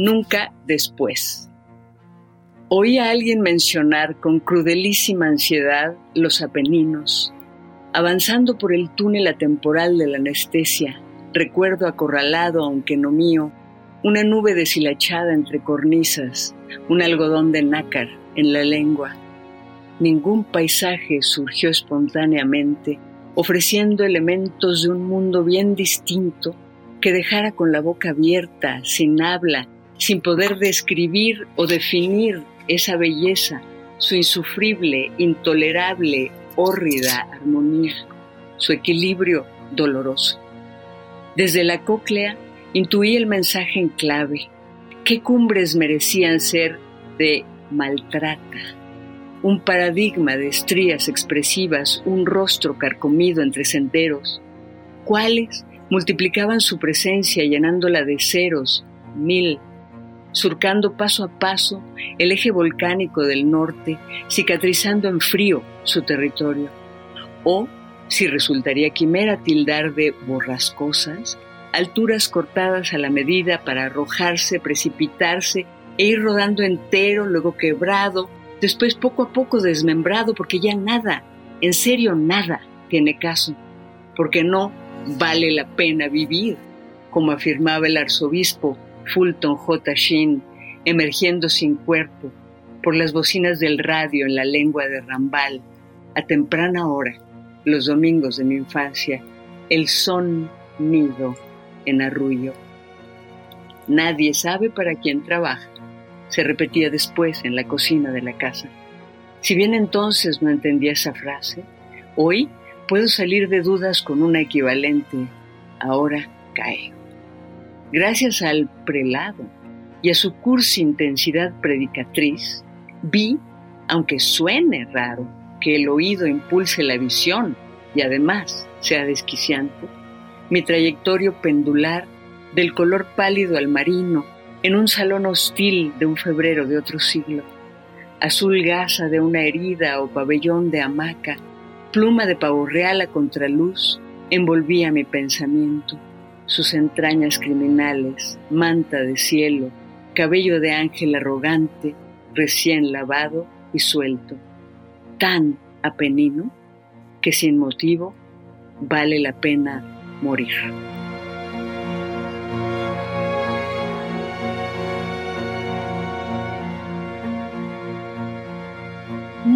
Nunca después. Oí a alguien mencionar con crudelísima ansiedad los Apeninos. Avanzando por el túnel atemporal de la anestesia, recuerdo acorralado, aunque no mío, una nube deshilachada entre cornisas, un algodón de nácar en la lengua. Ningún paisaje surgió espontáneamente, ofreciendo elementos de un mundo bien distinto que dejara con la boca abierta, sin habla, sin poder describir o definir esa belleza, su insufrible, intolerable, hórrida armonía, su equilibrio doloroso. Desde la cóclea intuí el mensaje en clave. ¿Qué cumbres merecían ser de maltrata? Un paradigma de estrías expresivas, un rostro carcomido entre senderos. ¿Cuáles multiplicaban su presencia llenándola de ceros, mil, surcando paso a paso el eje volcánico del norte, cicatrizando en frío su territorio. O, si resultaría quimera tildar de borrascosas, alturas cortadas a la medida para arrojarse, precipitarse e ir rodando entero, luego quebrado, después poco a poco desmembrado, porque ya nada, en serio nada, tiene caso, porque no vale la pena vivir, como afirmaba el arzobispo Fulton J. Sheen, emergiendo sin cuerpo por las bocinas del radio en la lengua de Rambal, a temprana hora, los domingos de mi infancia, el son nido en arrullo. Nadie sabe para quién trabaja, se repetía después en la cocina de la casa. Si bien entonces no entendía esa frase, hoy puedo salir de dudas con una equivalente, ahora cae. Gracias al prelado y a su cursi intensidad predicatriz, vi, aunque suene raro, que el oído impulse la visión y además sea desquiciante, mi trayectorio pendular del color pálido al marino en un salón hostil de un febrero de otro siglo, azul gasa de una herida o pabellón de hamaca, pluma de pavo real a contraluz, envolvía mi pensamiento sus entrañas criminales, manta de cielo, cabello de ángel arrogante, recién lavado y suelto, tan apenino que sin motivo vale la pena morir.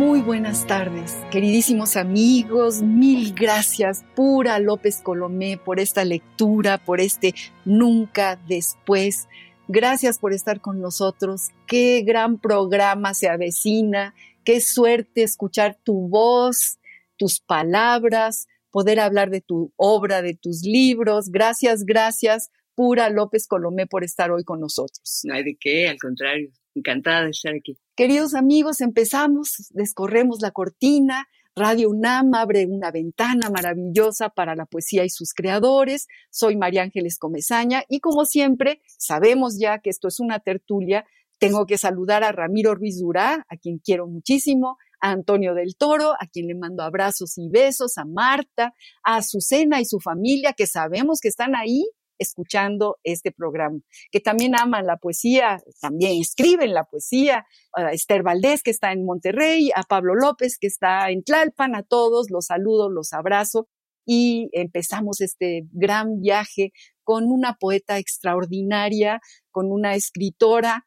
Muy buenas tardes, queridísimos amigos. Mil gracias, Pura López Colomé, por esta lectura, por este nunca después. Gracias por estar con nosotros. Qué gran programa se avecina. Qué suerte escuchar tu voz, tus palabras, poder hablar de tu obra, de tus libros. Gracias, gracias, Pura López Colomé, por estar hoy con nosotros. No hay de qué, al contrario. Encantada de estar aquí. Queridos amigos, empezamos, descorremos la cortina. Radio UNAM abre una ventana maravillosa para la poesía y sus creadores. Soy María Ángeles Comezaña y como siempre, sabemos ya que esto es una tertulia. Tengo que saludar a Ramiro Ruiz Durá, a quien quiero muchísimo, a Antonio del Toro, a quien le mando abrazos y besos, a Marta, a Azucena y su familia, que sabemos que están ahí escuchando este programa, que también aman la poesía, también escriben la poesía, a Esther Valdés, que está en Monterrey, a Pablo López, que está en Tlalpan, a todos los saludo, los abrazo y empezamos este gran viaje con una poeta extraordinaria, con una escritora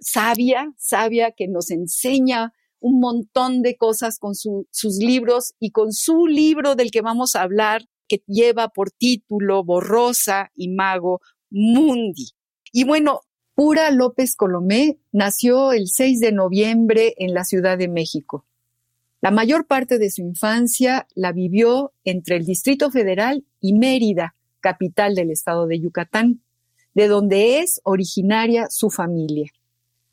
sabia, sabia que nos enseña un montón de cosas con sus libros y con su libro del que vamos a hablar, que lleva por título Borrosa y Mago Mundi. Y bueno, Pura López Colomé nació el 6 de noviembre en la Ciudad de México. La mayor parte de su infancia la vivió entre el Distrito Federal y Mérida, capital del estado de Yucatán, de donde es originaria su familia.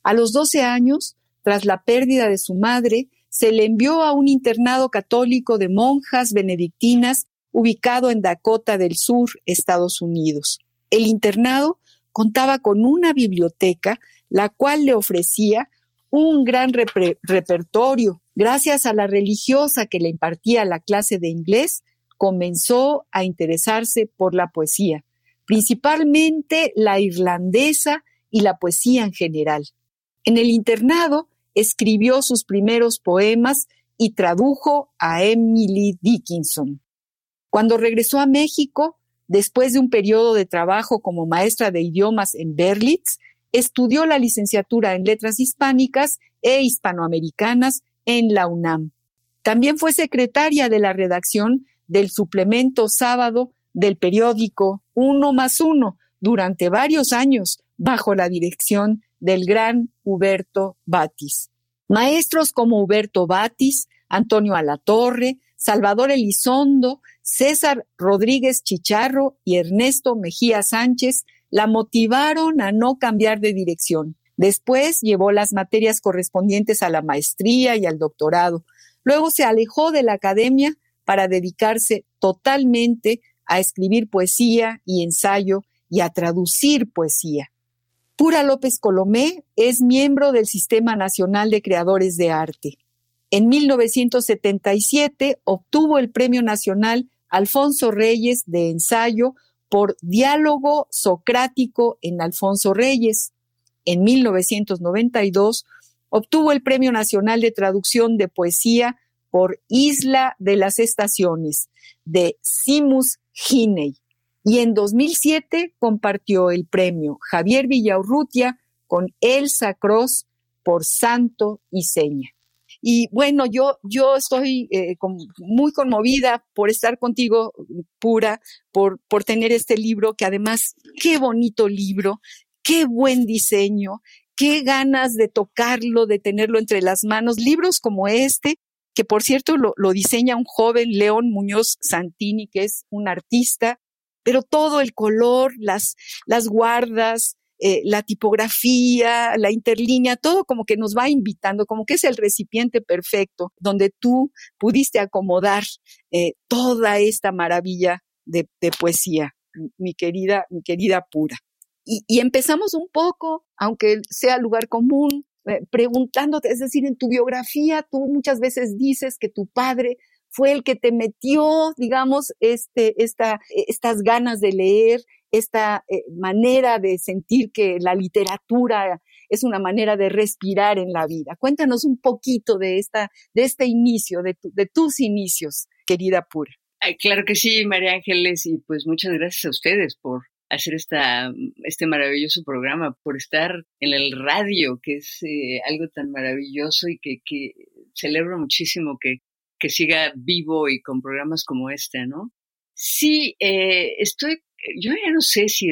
A los 12 años, tras la pérdida de su madre, se le envió a un internado católico de monjas benedictinas ubicado en Dakota del Sur, Estados Unidos. El internado contaba con una biblioteca, la cual le ofrecía un gran repertorio. Gracias a la religiosa que le impartía la clase de inglés, comenzó a interesarse por la poesía, principalmente la irlandesa y la poesía en general. En el internado escribió sus primeros poemas y tradujo a Emily Dickinson. Cuando regresó a México, después de un periodo de trabajo como maestra de idiomas en Berlitz, estudió la licenciatura en letras hispánicas e hispanoamericanas en la UNAM. También fue secretaria de la redacción del suplemento sábado del periódico Uno más Uno durante varios años bajo la dirección del gran Huberto Batis. Maestros como Huberto Batis, Antonio Alatorre, Salvador Elizondo, César Rodríguez Chicharro y Ernesto Mejía Sánchez la motivaron a no cambiar de dirección. Después llevó las materias correspondientes a la maestría y al doctorado. Luego se alejó de la academia para dedicarse totalmente a escribir poesía y ensayo y a traducir poesía. Pura López Colomé es miembro del Sistema Nacional de Creadores de Arte. En 1977 obtuvo el Premio Nacional Alfonso Reyes de Ensayo por Diálogo Socrático en Alfonso Reyes. En 1992 obtuvo el Premio Nacional de Traducción de Poesía por Isla de las Estaciones de Simus Giney. Y en 2007 compartió el premio Javier Villaurrutia con Elsa Cross por Santo y Seña. Y bueno, yo, yo estoy eh, muy conmovida por estar contigo, pura, por, por tener este libro, que además, qué bonito libro, qué buen diseño, qué ganas de tocarlo, de tenerlo entre las manos. Libros como este, que por cierto lo, lo diseña un joven León Muñoz Santini, que es un artista, pero todo el color, las, las guardas, eh, la tipografía, la interlínea, todo como que nos va invitando, como que es el recipiente perfecto donde tú pudiste acomodar eh, toda esta maravilla de, poesía, mi querida, mi querida pura. Y, empezamos un poco, aunque sea lugar común, eh, preguntándote, es decir, en tu biografía tú muchas veces dices que tu padre fue el que te metió, digamos, este, esta, estas ganas de leer, esta eh, manera de sentir que la literatura es una manera de respirar en la vida. Cuéntanos un poquito de, esta, de este inicio, de, de tus inicios, querida Pura. claro que sí, María Ángeles, y pues muchas gracias a ustedes por hacer esta, este maravilloso programa, por estar en el radio, que es eh, algo tan maravilloso y que, que celebro muchísimo que, que siga vivo y con programas como este, ¿no? Sí, eh, estoy yo ya no sé si,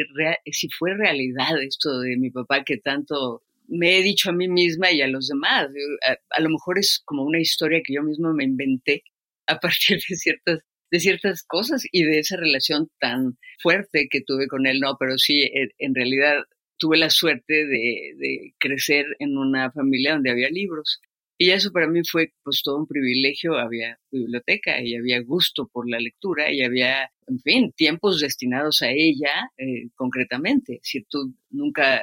si fue realidad esto de mi papá que tanto me he dicho a mí misma y a los demás. A, lo mejor es como una historia que yo misma me inventé a partir de ciertas, de ciertas cosas y de esa relación tan fuerte que tuve con él. No, pero sí, en realidad tuve la suerte de, de crecer en una familia donde había libros. Y eso para mí fue pues todo un privilegio, había biblioteca y había gusto por la lectura y había, en fin, tiempos destinados a ella eh, concretamente. Si tú nunca,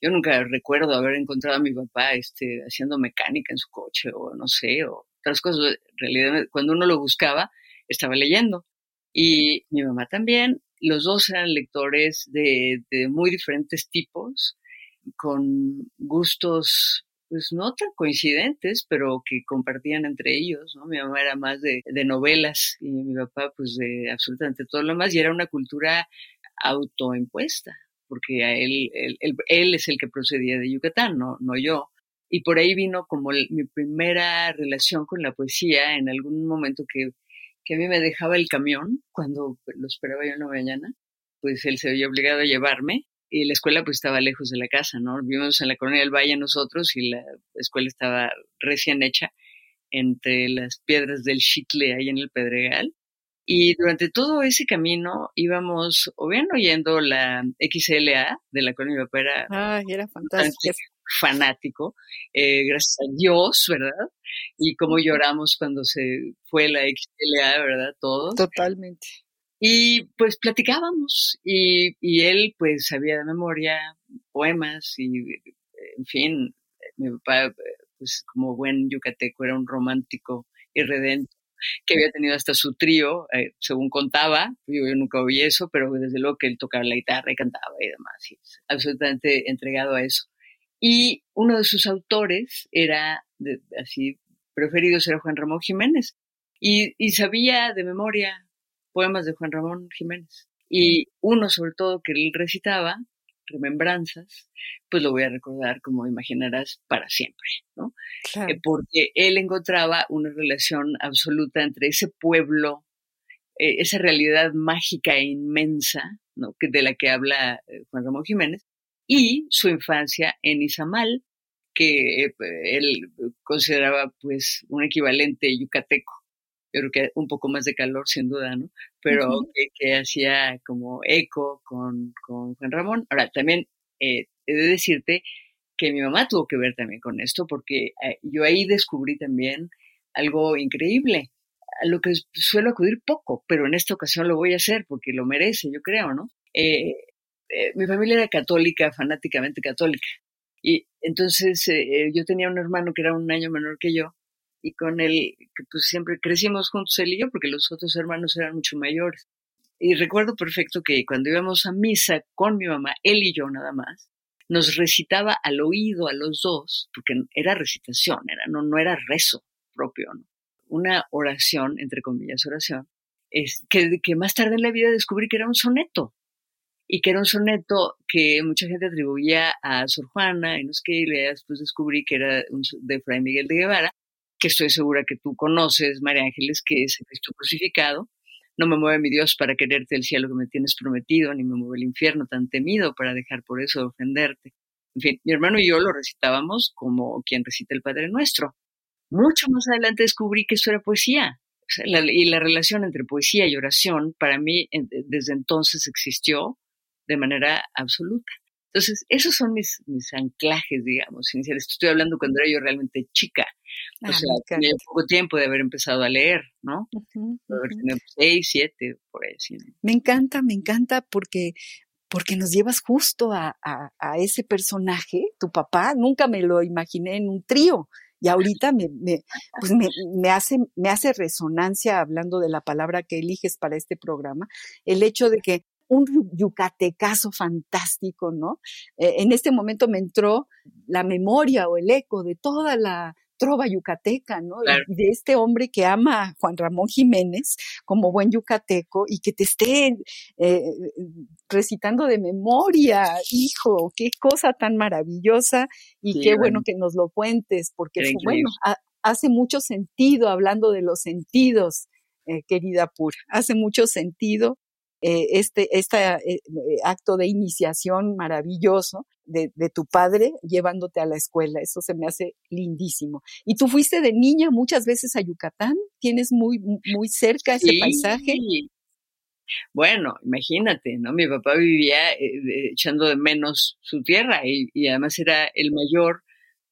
yo nunca recuerdo haber encontrado a mi papá este, haciendo mecánica en su coche o no sé, o otras cosas. En realidad, cuando uno lo buscaba, estaba leyendo. Y mi mamá también, los dos eran lectores de, de muy diferentes tipos, con gustos pues no tan coincidentes, pero que compartían entre ellos, ¿no? Mi mamá era más de, novelas y mi papá pues de absolutamente todo lo más y era una cultura autoimpuesta, porque a él, él, es el que procedía de Yucatán, no, no yo. Y por ahí vino como mi primera relación con la poesía en algún momento que, que a mí me dejaba el camión cuando lo esperaba yo en la mañana, pues él se había obligado a llevarme y la escuela pues estaba lejos de la casa, ¿no? Vivimos en la colonia del Valle nosotros y la escuela estaba recién hecha entre las piedras del Chitle ahí en el Pedregal. Y durante todo ese camino íbamos o bien oyendo la XLA de la cual mi papá era, Ay, era fantástico. fanático, eh, gracias a Dios, ¿verdad? Y cómo lloramos cuando se fue la XLA, ¿verdad? Todos. Totalmente. Y pues platicábamos y, y él pues sabía de memoria poemas y en fin, mi papá pues como buen yucateco era un romántico irredento que había tenido hasta su trío, eh, según contaba, yo, yo, nunca oí eso, pero desde luego que él tocaba la guitarra y cantaba y demás, y absolutamente entregado a eso. Y uno de sus autores era, de, así, preferidos era Juan Ramón Jiménez, y, y sabía de memoria poemas de Juan Ramón Jiménez. Y uno sobre todo que él recitaba, remembranzas, pues lo voy a recordar, como imaginarás, para siempre, ¿no? Claro. Eh, porque él encontraba una relación absoluta entre ese pueblo, eh, esa realidad mágica e inmensa, ¿no? Que, de la que habla eh, Juan Ramón Jiménez, y su infancia en Izamal, que él consideraba pues un equivalente yucateco yo creo que un poco más de calor sin duda, ¿no? Pero uh -huh. que, que, hacía como eco con, con, Juan Ramón. Ahora, también eh, he de decirte que mi mamá tuvo que ver también con esto, porque eh, yo ahí descubrí también algo increíble, a lo que suelo acudir poco, pero en esta ocasión lo voy a hacer porque lo merece, yo creo, ¿no? Eh, mi familia era católica, fanáticamente católica. Y entonces yo tenía un hermano que era un año menor que yo, y con él, que pues siempre crecimos juntos él y yo, porque los otros hermanos eran mucho mayores. Y recuerdo perfecto que cuando íbamos a misa con mi mamá, él y yo nada más, nos recitaba al oído a los dos, porque era recitación, era, no, no era rezo propio, ¿no? una oración, entre comillas, oración, es, que, que más tarde en la vida descubrí que era un soneto, y que era un soneto que mucha gente atribuía a Sor Juana, y no sé qué, y después descubrí que era de Fray Miguel de Guevara, que estoy segura que tú conoces, María Ángeles, que es Cristo crucificado. No me mueve mi Dios para quererte el cielo que me tienes prometido, ni me mueve el infierno tan temido para dejar por eso de ofenderte. En fin, mi hermano y yo lo recitábamos como quien recita el Padre Nuestro. Mucho más adelante descubrí que eso era poesía. Y la relación entre poesía y oración, para mí, desde entonces existió de manera absoluta. Entonces, esos son mis, mis anclajes, digamos, iniciales. Estoy hablando cuando era yo realmente chica. O ah, sea, tenía poco tiempo de haber empezado a leer, ¿no? Uh -huh, uh -huh. Tenía seis, siete, por ahí. ¿sí? Me encanta, me encanta porque porque nos llevas justo a, a, a, ese personaje, tu papá, nunca me lo imaginé en un trío. Y ahorita me, me, pues me, me, hace, me hace resonancia, hablando de la palabra que eliges para este programa, el hecho de que un yucatecazo fantástico, ¿no? Eh, en este momento me entró la memoria o el eco de toda la trova yucateca, ¿no? Claro. De este hombre que ama a Juan Ramón Jiménez como buen yucateco y que te esté eh, recitando de memoria, hijo, qué cosa tan maravillosa y sí, qué bueno. bueno que nos lo cuentes, porque fue, bueno, a, hace mucho sentido hablando de los sentidos, eh, querida Pura, hace mucho sentido eh, este, este eh, acto de iniciación maravilloso de, de, tu padre llevándote a la escuela. Eso se me hace lindísimo. Y tú fuiste de niña muchas veces a Yucatán. Tienes muy, muy cerca ese sí. paisaje. Bueno, imagínate, ¿no? Mi papá vivía eh, echando de menos su tierra y, y, además era el mayor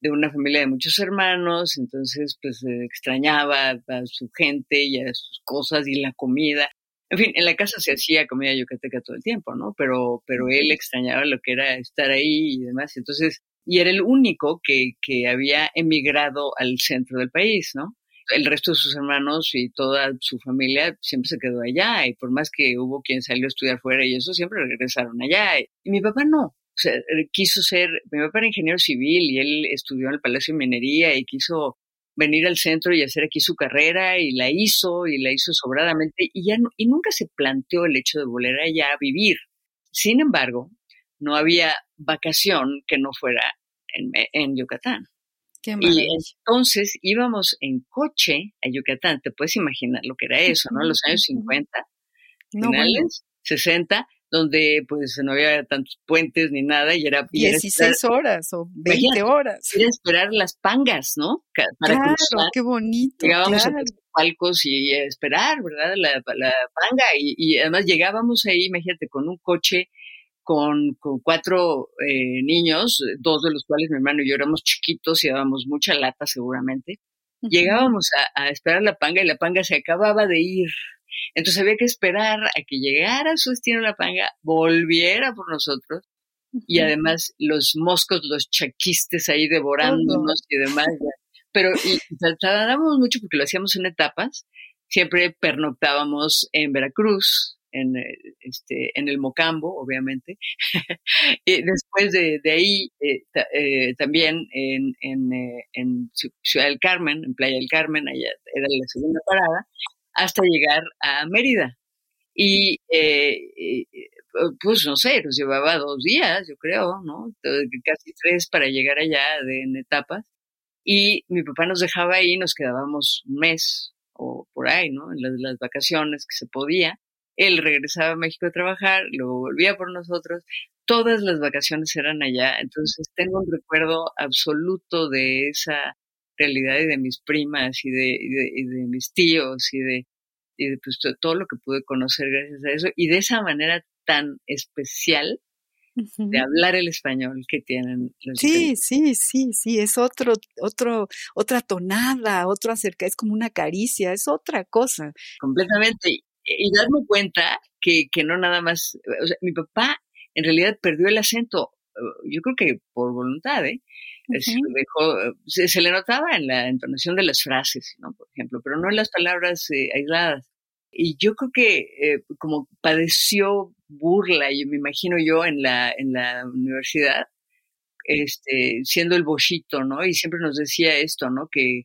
de una familia de muchos hermanos, entonces pues extrañaba a su gente y a sus cosas y la comida. En fin, en la casa se hacía comida yucateca todo el tiempo, ¿no? Pero, pero él extrañaba lo que era estar ahí y demás. Entonces, y era el único que, que había emigrado al centro del país, ¿no? El resto de sus hermanos y toda su familia siempre se quedó allá y por más que hubo quien salió a estudiar fuera y eso, siempre regresaron allá. Y mi papá no. O sea, quiso ser, mi papá era ingeniero civil y él estudió en el Palacio de Minería y quiso venir al centro y hacer aquí su carrera y la hizo y la hizo sobradamente y ya no, y nunca se planteó el hecho de volver allá a vivir. Sin embargo, no había vacación que no fuera en, en Yucatán. Qué y entonces íbamos en coche a Yucatán, te puedes imaginar lo que era eso, ¿no? Los años 50, no, finales, bueno. 60, donde pues no había tantos puentes ni nada y era... 16 horas o 20 horas. Era esperar las pangas, ¿no? Para claro, qué bonito. Llegábamos a los palcos y esperar, ¿verdad? La, la panga y, y, además llegábamos ahí, imagínate, con un coche con, con cuatro eh, niños, dos de los cuales mi hermano y yo éramos chiquitos y dábamos mucha lata seguramente. Llegábamos a, a esperar la panga y la panga se acababa de ir. Entonces había que esperar a que llegara su destino la panga, volviera por nosotros y además los moscos, los chaquistes ahí devorándonos y demás. Pero y, tratábamos mucho porque lo hacíamos en etapas. Siempre pernoctábamos en Veracruz, en, eh, este, en el Mocambo, obviamente. y después de, de ahí, eh, eh, también en, en, en, Ciudad del Carmen, en Playa del Carmen, allá era la segunda parada hasta llegar a Mérida. Y eh, pues no sé, nos llevaba dos días, yo creo, ¿no? Casi tres para llegar allá en etapas. Y mi papá nos dejaba ahí, nos quedábamos un mes o por ahí, ¿no? En las, las vacaciones que se podía. Él regresaba a México a trabajar, luego volvía por nosotros. Todas las vacaciones eran allá. Entonces tengo un recuerdo absoluto de esa realidad y de mis primas y de, de, mis tíos y de, y de pues, todo lo que pude conocer gracias a eso y de esa manera tan especial de hablar el español que tienen los Sí, sí, sí, sí, es otro, otro, otra tonada, otro acerca, es como una caricia, es otra cosa. Completamente. Y, y darme cuenta que, que no nada más, o sea, mi papá en realidad perdió el acento, yo creo que por voluntad, ¿eh? Se, le notaba en la entonación de las frases, ¿no? Por ejemplo, pero no en las palabras eh, aisladas. Y yo creo que eh, como padeció burla, y me imagino yo en la, en la universidad, este, siendo el bochito, ¿no? Y siempre nos decía esto, ¿no? Que,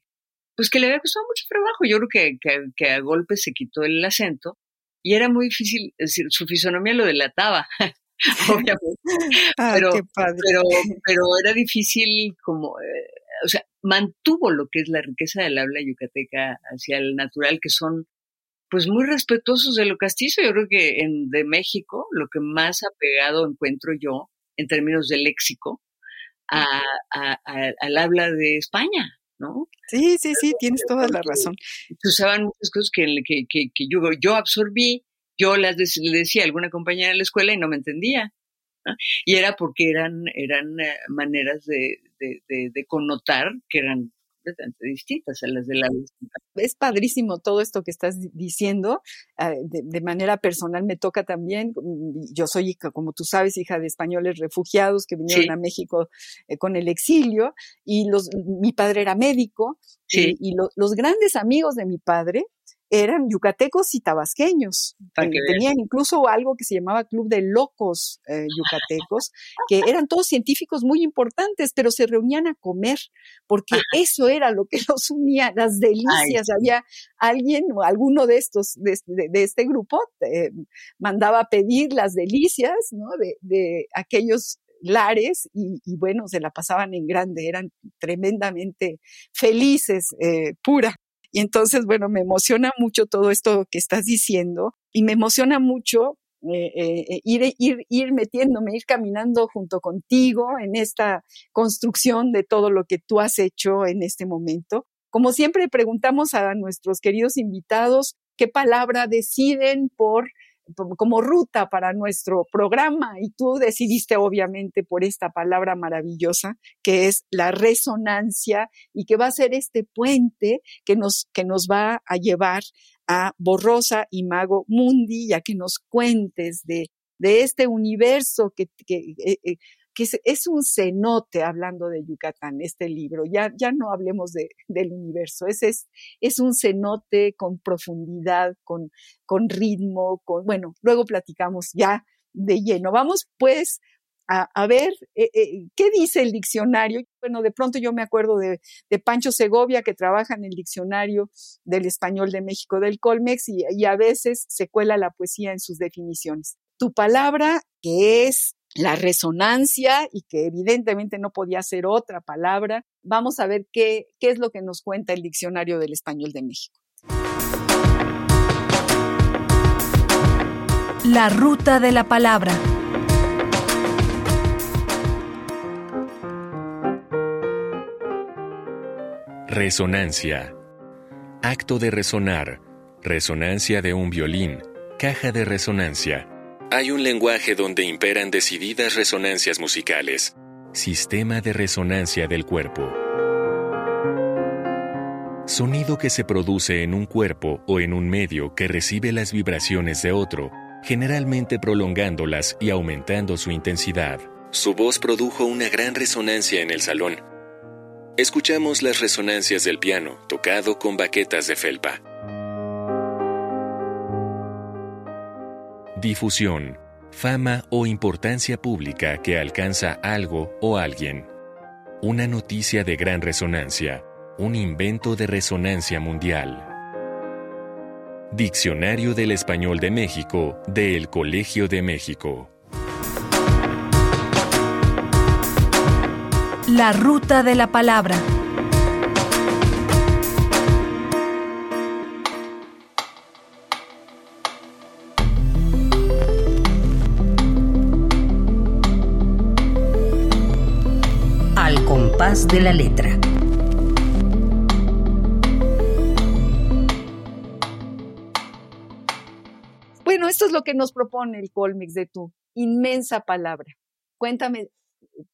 pues que le había costado mucho trabajo. Yo creo que, que, que a golpe se quitó el acento y era muy difícil, es decir, su fisonomía lo delataba. obviamente. Ah, pero, pero, pero era difícil como, eh, o sea, mantuvo lo que es la riqueza del habla yucateca hacia el natural, que son pues muy respetuosos de lo castizo. Yo creo que en de México lo que más apegado encuentro yo en términos de léxico a, al habla de España, ¿no? Sí, sí, sí, tienes toda la razón. Usaban muchas cosas que, que, que, que yo, yo absorbí yo las le decía a alguna compañera de la escuela y no me entendía. Y era porque eran, eran eh, maneras de, de, de, connotar que eran completamente distintas a las de la Es padrísimo todo esto que estás diciendo. Ah, de, manera personal me toca también. Yo soy, como tú sabes, hija de españoles refugiados que vinieron a México eh, con el exilio y los, mi padre era médico y, los grandes amigos de mi padre eran yucatecos y tabasqueños. Eh, tenían incluso algo que se llamaba Club de Locos eh, Yucatecos, que eran todos científicos muy importantes, pero se reunían a comer, porque eso era lo que los unía, las delicias. Había alguien o alguno de estos, de, este grupo, eh, mandaba a pedir las delicias ¿no? de, aquellos lares y, bueno, se la pasaban en grande, eran tremendamente felices, pura. Y entonces, bueno, me emociona mucho todo esto que estás diciendo y me emociona mucho eh, eh, ir, ir, ir metiéndome, ir caminando junto contigo en esta construcción de todo lo que tú has hecho en este momento. Como siempre, preguntamos a nuestros queridos invitados qué palabra deciden por como ruta para nuestro programa y tú decidiste obviamente por esta palabra maravillosa que es la resonancia y que va a ser este puente que nos, que nos va a llevar a Borrosa y Mago Mundi, ya que nos cuentes de, de este universo que, eh, eh, que es, un cenote hablando de Yucatán, este libro. Ya, ya no hablemos de, del universo, es, es, es un cenote con profundidad, con, con ritmo, con, bueno, luego platicamos ya de lleno. Vamos pues a, ver eh, eh, qué dice el diccionario. Bueno, de pronto yo me acuerdo de, de, Pancho Segovia, que trabaja en el diccionario del español de México del Colmex, y, y a veces se cuela la poesía en sus definiciones. Tu palabra, que es la resonancia y que evidentemente no podía ser otra palabra. Vamos a ver qué, qué es lo que nos cuenta el Diccionario del Español de México. La ruta de la palabra. Resonancia. Acto de resonar. Resonancia de un violín. Caja de resonancia. Hay un lenguaje donde imperan decididas resonancias musicales. Sistema de resonancia del cuerpo. Sonido que se produce en un cuerpo o en un medio que recibe las vibraciones de otro, generalmente prolongándolas y aumentando su intensidad. Su voz produjo una gran resonancia en el salón. Escuchamos las resonancias del piano, tocado con baquetas de felpa. Difusión, fama o importancia pública que alcanza algo o alguien. Una noticia de gran resonancia, un invento de resonancia mundial. Diccionario del Español de México, del Colegio de México. La ruta de la palabra. Compás de la letra. Bueno, esto es lo que nos propone el Colmex de tu inmensa palabra. Cuéntame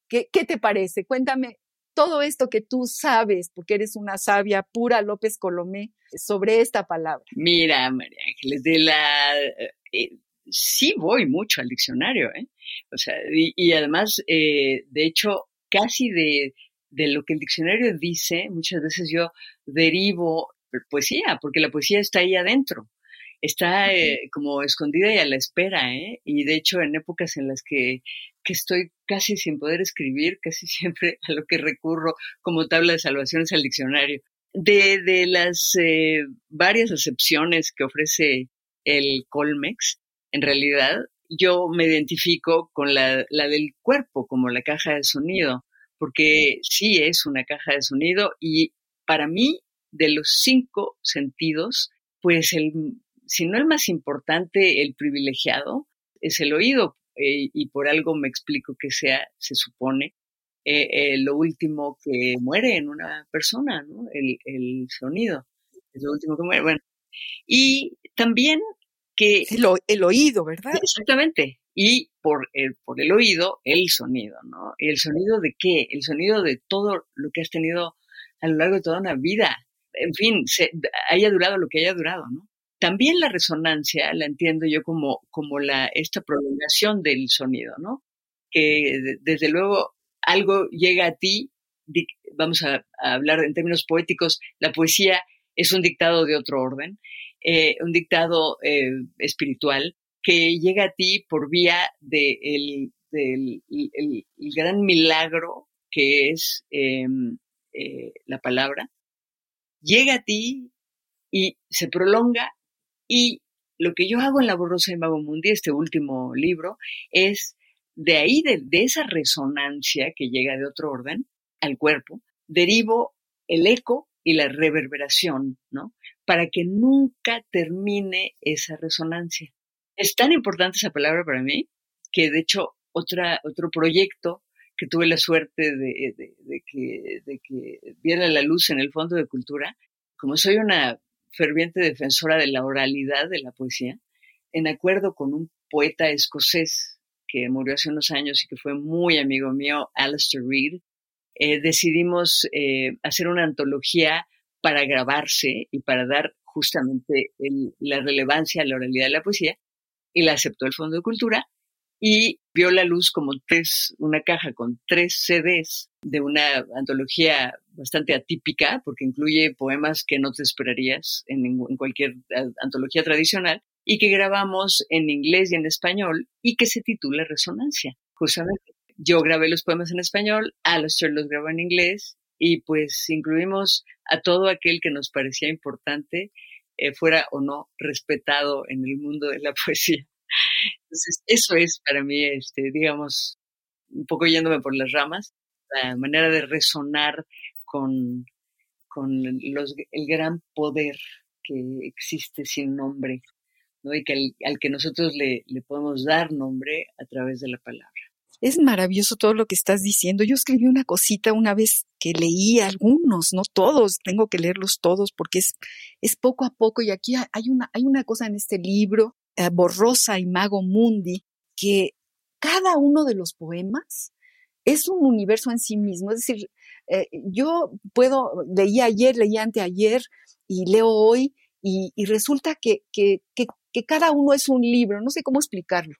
¿Qué, te parece? Cuéntame todo esto que tú sabes, porque eres una sabia pura, López Colomé, sobre esta palabra. Mira, María Ángeles, de la... Eh, sí voy mucho al diccionario, ¿eh? O sea, y, además, eh, de hecho, casi de, de lo que el diccionario dice, muchas veces yo derivo poesía, porque la poesía está ahí adentro está eh, como escondida y a la espera, ¿eh? Y de hecho, en épocas en las que, que, estoy casi sin poder escribir, casi siempre a lo que recurro como tabla de salvación es al diccionario. De, de las eh, varias acepciones que ofrece el Colmex, en realidad, yo me identifico con la, la del cuerpo, como la caja de sonido, porque sí es una caja de sonido y para mí, de los cinco sentidos, pues el si no el más importante, el privilegiado, es el oído. Eh, y por algo me explico que sea, se supone, eh, eh, lo último que muere en una persona, ¿no? El, el, sonido. Es lo último que muere. Bueno. Y también que... El, el oído, ¿verdad? Exactamente. Y por el, por el oído, el sonido, ¿no? ¿Y el sonido de qué? El sonido de todo lo que has tenido a lo largo de toda una vida. En fin, haya durado lo que haya durado, ¿no? También la resonancia la entiendo yo como, como la, esta prolongación del sonido, ¿no? Que desde luego algo llega a ti, vamos a, hablar en términos poéticos, la poesía es un dictado de otro orden, eh, un dictado eh, espiritual que llega a ti por vía de del el, gran milagro que es em, eh, la palabra, llega a ti y se prolonga y lo que yo hago en La Borrosa y Mago Mundi, este último libro, es de ahí, de, esa resonancia que llega de otro orden al cuerpo, derivo el eco y la reverberación, ¿no? Para que nunca termine esa resonancia. Es tan importante esa palabra para mí que, de hecho, otro proyecto que tuve la suerte de, que, de que viera la luz en el Fondo de Cultura, como soy una ferviente defensora de la oralidad de la poesía, en acuerdo con un poeta escocés que murió hace unos años y que fue muy amigo mío, Alistair Reed, eh, decidimos eh, hacer una antología para grabarse y para dar justamente la relevancia a la oralidad de la poesía, y la aceptó el Fondo de Cultura y vio la luz como tres, una caja con tres CDs de una antología bastante atípica, porque incluye poemas que no te esperarías en, cualquier antología tradicional, y que grabamos en inglés y en español, y que se titula Resonancia, justamente. Yo grabé los poemas en español, Alistair los grabó en inglés, y pues incluimos a todo aquel que nos parecía importante, eh, fuera o no respetado en el mundo de la poesía. Entonces, eso es para mí, este, digamos, un poco yéndome por las ramas, la manera de resonar con, con los, el gran poder que existe sin nombre ¿no? y que al, que nosotros le, le podemos dar nombre a través de la palabra. Es maravilloso todo lo que estás diciendo. Yo escribí una cosita una vez que leí algunos, no todos, tengo que leerlos todos porque es, es poco a poco y aquí hay una, hay una cosa en este libro, eh, Borrosa y Mago Mundi, que cada uno de los poemas es un universo en sí mismo. Es decir, eh, yo puedo, leí ayer, leí anteayer y leo hoy y, resulta que, que, que, que cada uno es un libro, no sé cómo explicarlo.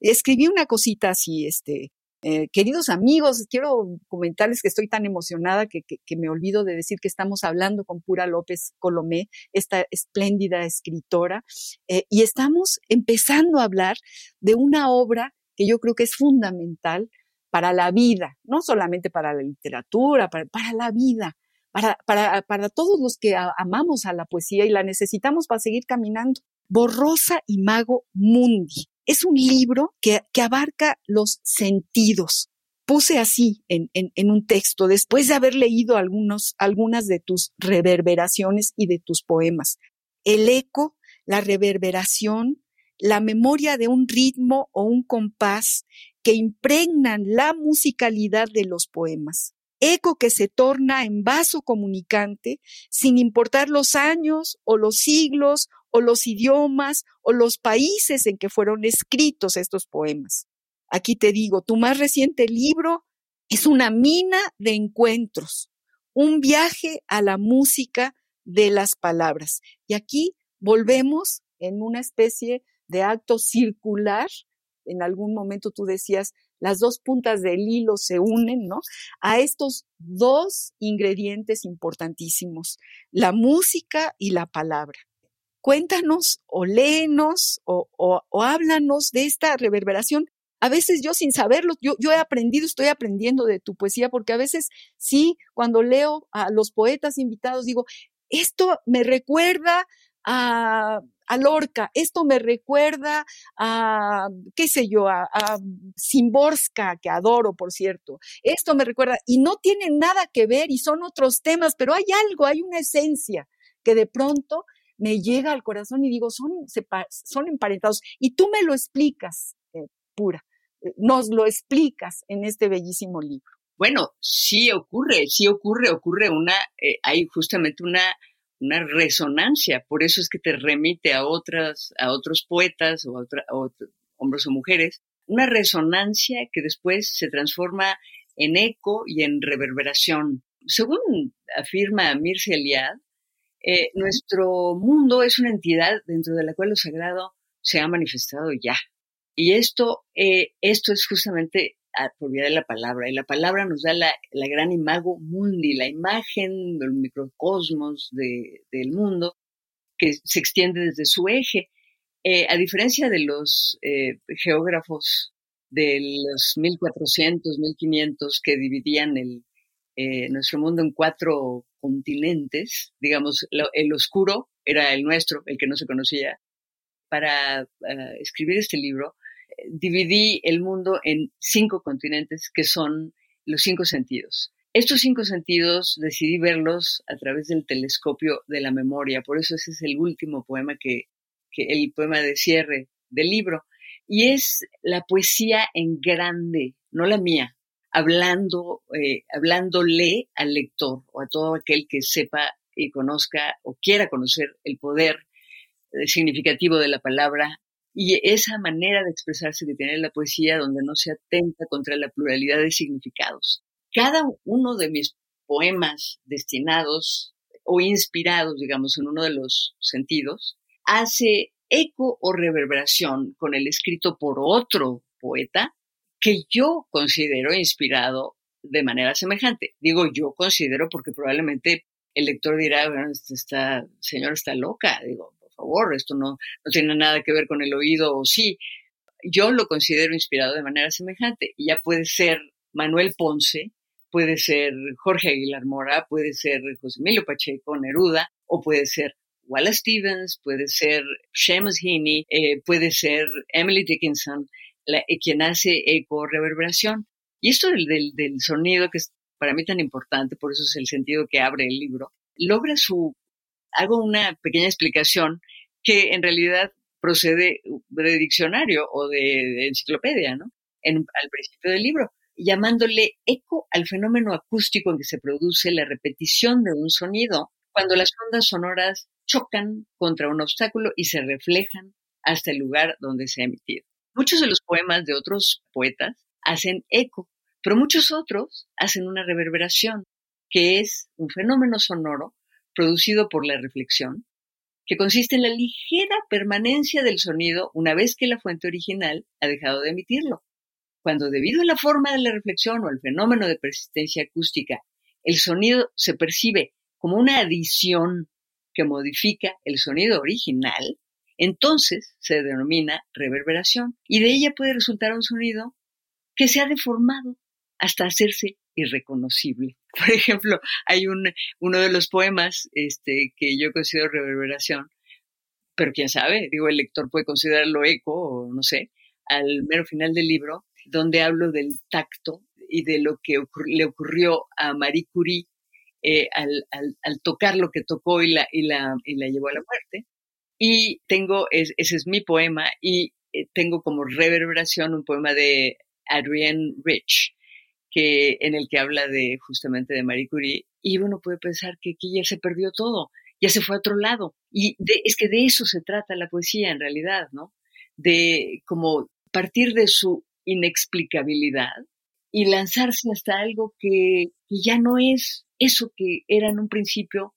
Escribí una cosita así, este, eh, queridos amigos, quiero comentarles que estoy tan emocionada que, que, me olvido de decir que estamos hablando con Pura López Colomé, esta espléndida escritora, eh, y estamos empezando a hablar de una obra que yo creo que es fundamental para la vida, no solamente para la literatura, para, para la vida, para, para, para todos los que amamos a la poesía y la necesitamos para seguir caminando. Borrosa y Mago Mundi. Es un libro que, abarca los sentidos. Puse así en, en, un texto, después de haber leído algunos, algunas de tus reverberaciones y de tus poemas. El eco, la reverberación, la memoria de un ritmo o un compás que impregnan la musicalidad de los poemas eco que se torna en vaso comunicante sin importar los años o los siglos o los idiomas o los países en que fueron escritos estos poemas. Aquí te digo, tu más reciente libro es una mina de encuentros, un viaje a la música de las palabras. Y aquí volvemos en una especie de acto circular. En algún momento tú decías, las dos puntas del hilo se unen, ¿no? A estos dos ingredientes importantísimos, la música y la palabra. Cuéntanos o léenos o, o, háblanos de esta reverberación a veces yo sin saberlo, yo, yo, he aprendido, estoy aprendiendo de tu poesía, porque a veces sí, cuando leo a los poetas invitados, digo, esto me recuerda a, Lorca, esto me recuerda a, qué sé yo, a, a Simborska, que adoro, por cierto. Esto me recuerda, y no tiene nada que ver y son otros temas, pero hay algo, hay una esencia que de pronto me llega al corazón y digo, son, son emparentados. Y tú me lo explicas, eh, pura, eh, nos lo explicas en este bellísimo libro. Bueno, sí ocurre, sí ocurre, ocurre una, eh, hay justamente una una resonancia, por eso es que te remite a otras, a otros poetas o a, hombres o mujeres, una resonancia que después se transforma en eco y en reverberación. Según afirma Mircea Eliade, eh, nuestro mundo es una entidad dentro de la cual lo sagrado se ha manifestado ya. Y esto, eh, esto es justamente por vía de la palabra. Y la palabra nos da la, gran imago mundi, la imagen del microcosmos del mundo que se extiende desde su eje. Eh, a diferencia de los geógrafos de los 1400, 1500 que dividían el, nuestro mundo en cuatro continentes, digamos, el oscuro era el nuestro, el que no se conocía. Para escribir este libro, dividí el mundo en cinco continentes que son los cinco sentidos. Estos cinco sentidos decidí verlos a través del telescopio de la memoria, por eso ese es el último poema que, que el poema de cierre del libro. Y es la poesía en grande, no la mía, hablando, eh, hablándole al lector o a todo aquel que sepa y conozca o quiera conocer el poder eh, significativo de la palabra y esa manera de expresarse que tiene la poesía donde no se atenta contra la pluralidad de significados. Cada uno de mis poemas destinados o inspirados, digamos, en uno de los sentidos, hace eco o reverberación con el escrito por otro poeta que yo considero inspirado de manera semejante. Digo yo considero porque probablemente el lector dirá, bueno, esta señora está loca. Digo, favor, esto no, no tiene nada que ver con el oído o sí. Yo lo considero inspirado de manera semejante. Y ya puede ser Manuel Ponce, puede ser Jorge Aguilar Mora, puede ser José Emilio Pacheco, Neruda, o puede ser Wallace Stevens, puede ser Seamus Heaney, eh, puede ser Emily Dickinson, eh, quien hace eco reverberación. Y esto del, sonido, que es para mí tan importante, por eso es el sentido que abre el libro, logra su hago una pequeña explicación que en realidad procede de diccionario o de, enciclopedia, ¿no? Al principio del libro, llamándole eco al fenómeno acústico en que se produce la repetición de un sonido cuando las ondas sonoras chocan contra un obstáculo y se reflejan hasta el lugar donde se ha emitido. Muchos de los poemas de otros poetas hacen eco, pero muchos otros hacen una reverberación, que es un fenómeno sonoro producido por la reflexión, que consiste en la ligera permanencia del sonido una vez que la fuente original ha dejado de emitirlo. Cuando debido a la forma de la reflexión o al fenómeno de persistencia acústica, el sonido se percibe como una adición que modifica el sonido original, entonces se denomina reverberación y de ella puede resultar un sonido que se ha deformado hasta hacerse irreconocible. Por ejemplo, hay un, uno de los poemas este, que yo considero reverberación, pero quién sabe, digo, el lector puede considerarlo eco o no sé, al mero final del libro, donde hablo del tacto y de lo que le ocurrió a Marie Curie eh, al, al, tocar lo que tocó y la, y la, y la llevó a la muerte. Y tengo, ese es mi poema, y eh, tengo como reverberación un poema de Adrienne Rich, que, en el que habla de justamente de Marie Curie. Y uno puede pensar que aquí ya se perdió todo, ya se fue a otro lado. Y es que de eso se trata la poesía en realidad, ¿no? De como partir de su inexplicabilidad y lanzarse hasta algo que, ya no es eso que era en un principio,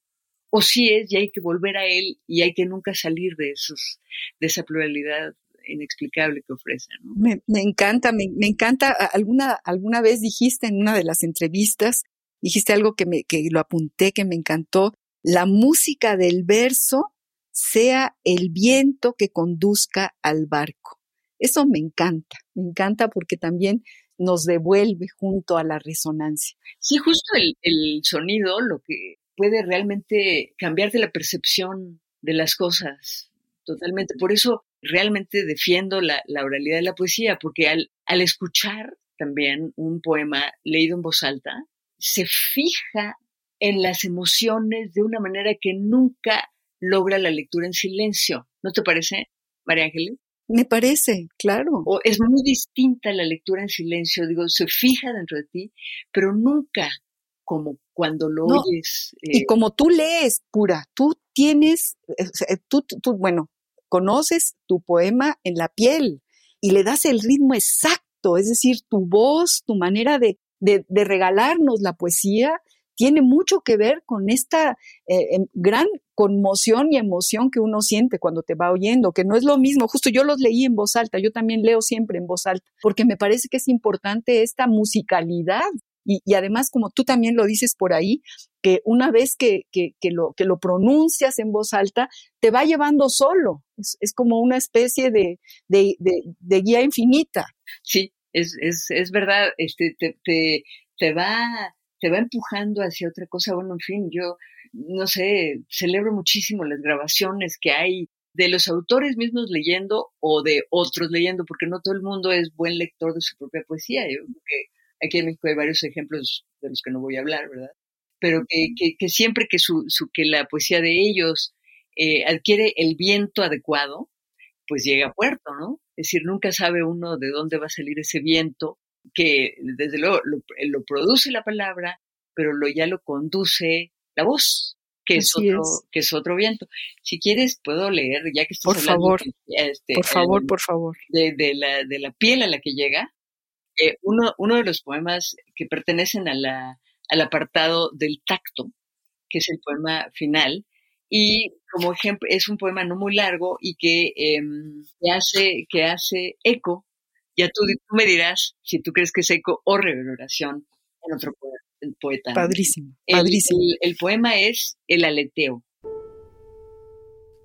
o sí es, y hay que volver a él, y hay que nunca salir de, esos, de esa pluralidad inexplicable que ofrece. Me, encanta, me, encanta. Alguna, alguna vez dijiste en una de las entrevistas, dijiste algo que, me, que lo apunté, que me encantó, la música del verso sea el viento que conduzca al barco. Eso me encanta, me encanta porque también nos devuelve junto a la resonancia. Sí, justo el, el sonido lo que puede realmente cambiarte la percepción de las cosas totalmente. Por eso realmente defiendo la, la oralidad de la poesía, porque al, al, escuchar también un poema leído en voz alta, se fija en las emociones de una manera que nunca logra la lectura en silencio. ¿No te parece, María Ángeles? Me parece, claro. O es muy distinta la lectura en silencio, digo, se fija dentro de ti, pero nunca como cuando lo oyes. y eh, como tú lees, pura, tú tienes, eh, tú, tú, bueno, conoces tu poema en la piel y le das el ritmo exacto, es decir, tu voz, tu manera de, de, de regalarnos la poesía tiene mucho que ver con esta eh, em, gran conmoción y emoción que uno siente cuando te va oyendo, que no es lo mismo, justo yo los leí en voz alta, yo también leo siempre en voz alta, porque me parece que es importante esta musicalidad. Y, además, como tú también lo dices por ahí, que una vez que, que, lo, que lo pronuncias en voz alta, te va llevando solo. Es, como una especie de, de, de, guía infinita. Sí, es, es, es verdad, este, te, te, te va te va empujando hacia otra cosa. Bueno, en fin, yo, no sé, celebro muchísimo las grabaciones que hay de los autores mismos leyendo o de otros leyendo, porque no todo el mundo es buen lector de su propia poesía. Yo que aquí en México hay varios ejemplos de los que no voy a hablar, ¿verdad? Pero que, que, siempre que, su, su, que la poesía de ellos eh, adquiere el viento adecuado, pues llega a puerto, ¿no? Es decir, nunca sabe uno de dónde va a salir ese viento que desde luego lo, produce la palabra, pero lo, ya lo conduce la voz, que es, otro, que es otro viento. Si quieres, puedo leer, ya que estás por favor, este, por favor, por favor. De, de, la, de la piel a la que llega, eh, uno, uno de los poemas que pertenecen a la, al apartado del tacto, que es el poema final, y como ejemplo es un poema no muy largo y que, em, que, hace, que hace eco ya tú, me dirás si tú crees que es eco o reverberación en otro poeta. Padrísimo, padrísimo. El, poema es El aleteo.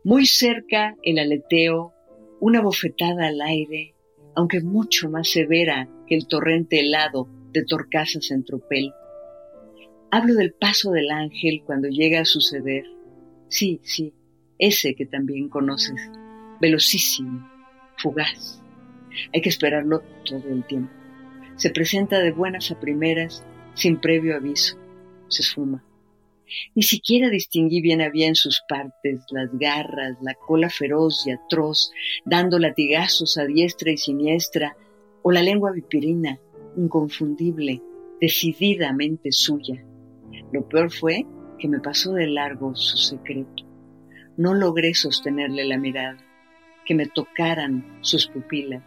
Muy cerca el aleteo, una bofetada al aire, aunque mucho más severa que el torrente helado de Torcasas en tropel. Hablo del paso del ángel cuando llega a suceder. Sí, sí, ese que también conoces, velocísimo, fugaz hay que esperarlo todo el tiempo. Se presenta de buenas a primeras, sin previo aviso. Se esfuma. Ni siquiera distinguí bien a bien sus partes, las garras, la cola feroz y atroz, dando latigazos a diestra y siniestra, o la lengua vipirina, inconfundible, decididamente suya. Lo peor fue que me pasó de largo su secreto. No logré sostenerle la mirada, que me tocaran sus pupilas,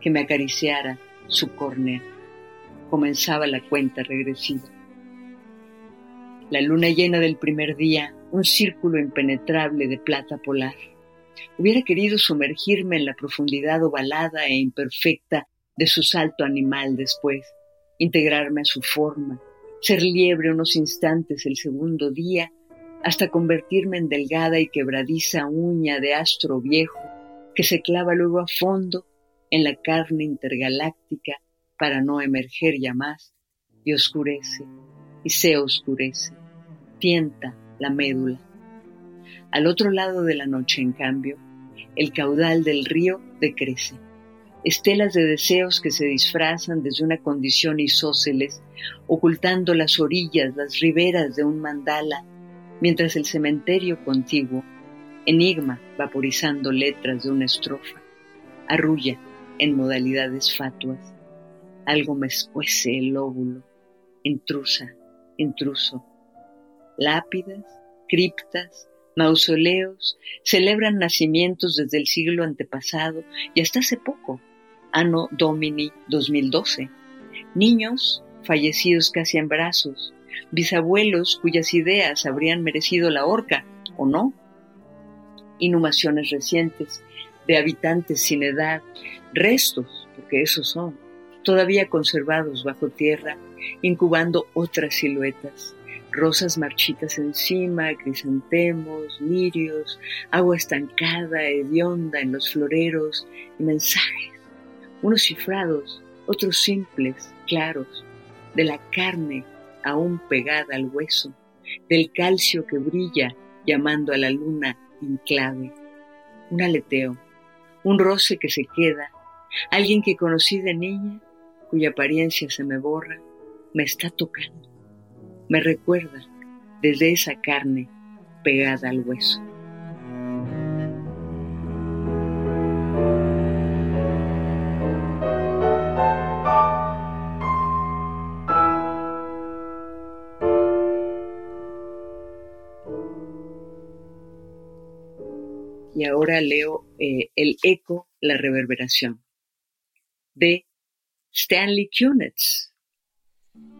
que me acariciara su córnea. Comenzaba la cuenta regresiva. La luna llena del primer día, un círculo impenetrable de plata polar. Hubiera querido sumergirme en la profundidad ovalada e imperfecta de su salto animal después, integrarme a su forma, ser liebre unos instantes el segundo día, hasta convertirme en delgada y quebradiza uña de astro viejo que se clava luego a fondo en la carne intergaláctica para no emerger ya más, y oscurece, y se oscurece, tienta la médula. Al otro lado de la noche, en cambio, el caudal del río decrece. Estelas de deseos que se disfrazan desde una condición isósceles, ocultando las orillas, las riberas de un mandala, mientras el cementerio contiguo, enigma vaporizando letras de una estrofa, arrulla en modalidades fatuas. Algo me escuece el óvulo, intrusa, intruso, lápidas, criptas, mausoleos, celebran nacimientos desde el siglo antepasado y hasta hace poco, Anno Domini 2012. Niños fallecidos casi en brazos, bisabuelos cuyas ideas habrían merecido la horca, o no. Inhumaciones recientes de habitantes sin edad, restos, porque esos son, todavía conservados bajo tierra, incubando otras siluetas rosas marchitas encima, crisantemos, lirios, agua estancada, hedionda en los floreros y mensajes, unos cifrados, otros simples, claros, de la carne aún pegada al hueso, del calcio que brilla llamando a la luna en clave, un aleteo, un roce que se queda, alguien que conocí de niña, cuya apariencia se me borra, me está tocando me recuerda desde esa carne pegada al hueso. Y ahora leo eh, El eco, la reverberación de Stanley Kunitz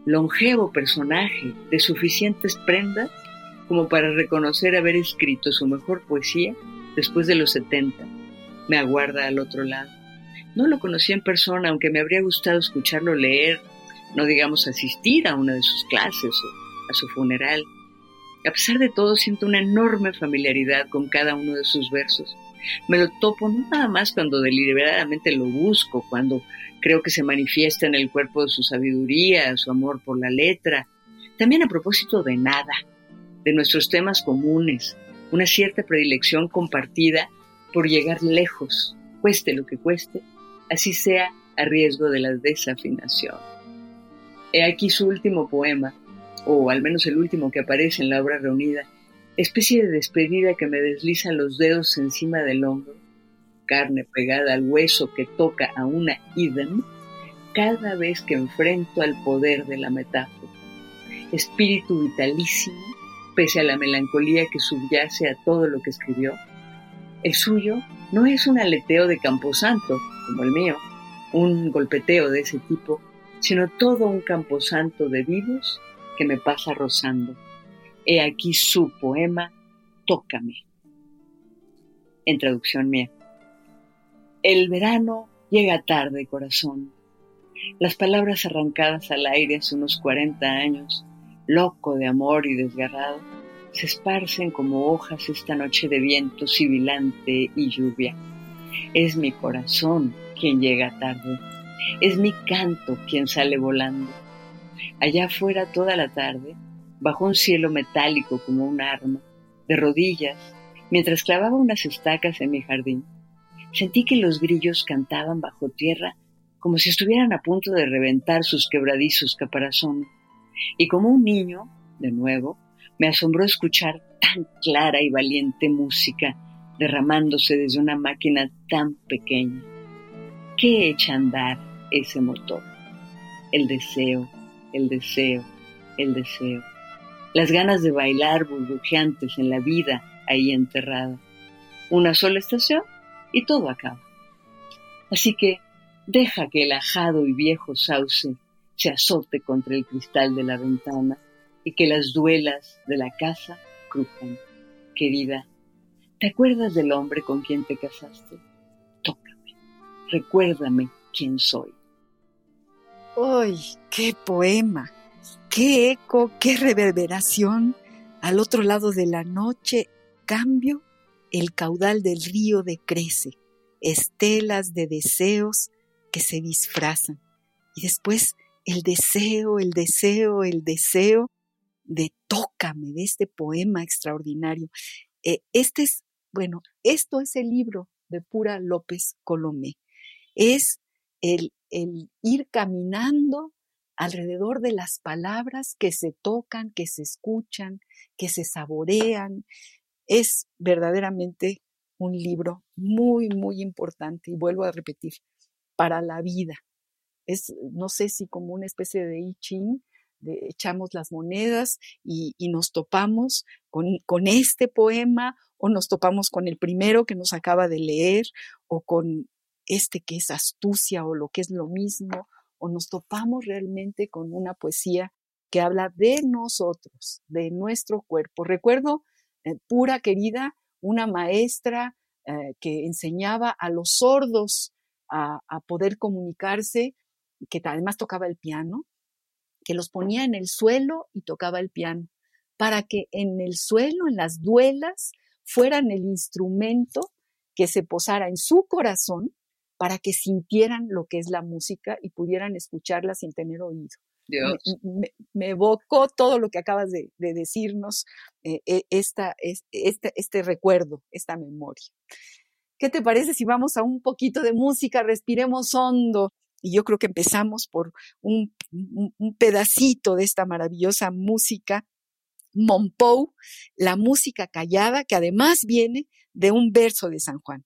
longevo personaje de suficientes prendas como para reconocer haber escrito su mejor poesía después de los 70. Me aguarda al otro lado. No lo conocí en persona, aunque me habría gustado escucharlo leer, no digamos asistir a una de sus clases o a su funeral. A pesar de todo, siento una enorme familiaridad con cada uno de sus versos. Me lo topo no nada más cuando deliberadamente lo busco, cuando creo que se manifiesta en el cuerpo de su sabiduría, su amor por la letra. También a propósito de nada, de nuestros temas comunes, una cierta predilección compartida por llegar lejos, cueste lo que cueste, así sea a riesgo de la desafinación. He aquí su último poema, o al menos el último que aparece en la obra reunida, especie de despedida que me desliza los dedos encima del hombro carne pegada al hueso que toca a una idem cada vez que enfrento al poder de la metáfora. Espíritu vitalísimo, pese a la melancolía que subyace a todo lo que escribió. El suyo no es un aleteo de camposanto, como el mío, un golpeteo de ese tipo, sino todo un camposanto de vivos que me pasa rozando. He aquí su poema, Tócame. En traducción mía. El verano llega tarde, corazón. Las palabras arrancadas al aire hace unos 40 años, loco de amor y desgarrado, se esparcen como hojas esta noche de viento sibilante y lluvia. Es mi corazón quien llega tarde, es mi canto quien sale volando. Allá afuera toda la tarde, bajo un cielo metálico como un arma, de rodillas, mientras clavaba unas estacas en mi jardín, Sentí que los grillos cantaban bajo tierra como si estuvieran a punto de reventar sus quebradizos caparazones. Y como un niño, de nuevo, Me asombró escuchar tan clara y valiente música derramándose desde una máquina tan pequeña. ¿Qué echa a andar ese motor? El deseo, el deseo, el deseo. Las ganas de bailar burbujeantes en la vida ahí enterrada. Una sola estación y todo acaba. Así que deja que el ajado y viejo sauce se azote contra el cristal de la ventana y que las duelas de la casa crujan. Querida, ¿te acuerdas del hombre con quien te casaste? Tócame, recuérdame quién soy. ¡Ay, qué poema! ¡Qué eco, qué reverberación! Al otro lado de la noche, cambio, el caudal del río decrece, estelas de deseos que se disfrazan. Y después el deseo, el deseo, el deseo de Tócame, de este poema extraordinario. Eh, este es, bueno, esto es el libro de Pura López Colomé. Es el, el ir caminando alrededor de las palabras que se tocan, que se escuchan, que se saborean. Es verdaderamente un libro muy, muy importante y vuelvo a repetir, para la vida. Es, no sé si como una especie de I Ching, echamos las monedas y, nos topamos con, con, este poema o nos topamos con el primero que nos acaba de leer o con este que es astucia o lo que es lo mismo o nos topamos realmente con una poesía que habla de nosotros, de nuestro cuerpo. Recuerdo, eh, pura querida, una maestra eh, que enseñaba a los sordos a, poder comunicarse, que además tocaba el piano, que los ponía en el suelo y tocaba el piano, para que en el suelo, en las duelas, fueran el instrumento que se posara en su corazón para que sintieran lo que es la música y pudieran escucharla sin tener oído. Me, evocó todo lo que acabas de, decirnos, eh, eh, esta, este, este recuerdo, esta memoria. ¿Qué te parece si vamos a un poquito de música? Respiremos hondo. Y yo creo que empezamos por un, pedacito de esta maravillosa música, Monpou, la música callada, que además viene de un verso de San Juan.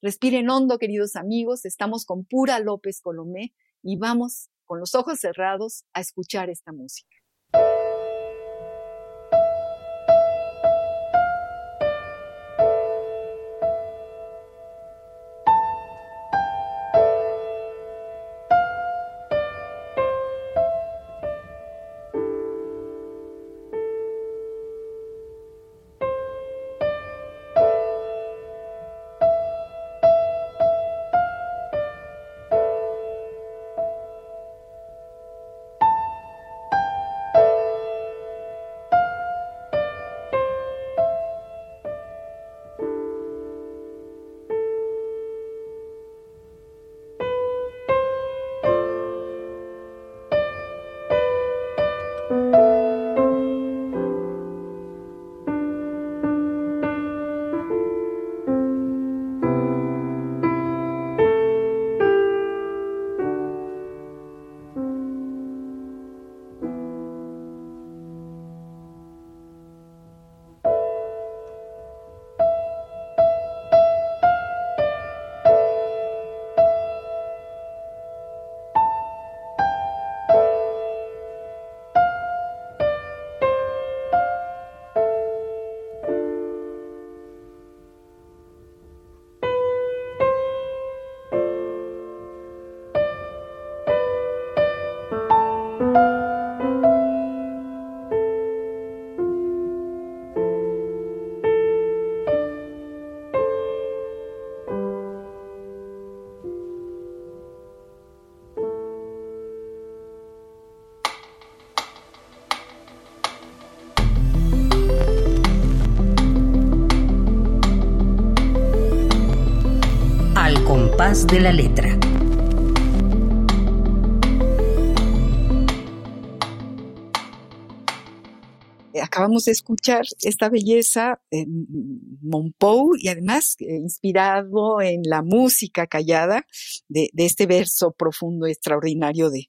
Respiren hondo, queridos amigos, estamos con Pura López Colomé y vamos con los ojos cerrados a escuchar esta música. De la letra. Eh, acabamos de escuchar esta belleza en Monpou y además eh, inspirado en la música callada de, este verso profundo, extraordinario de,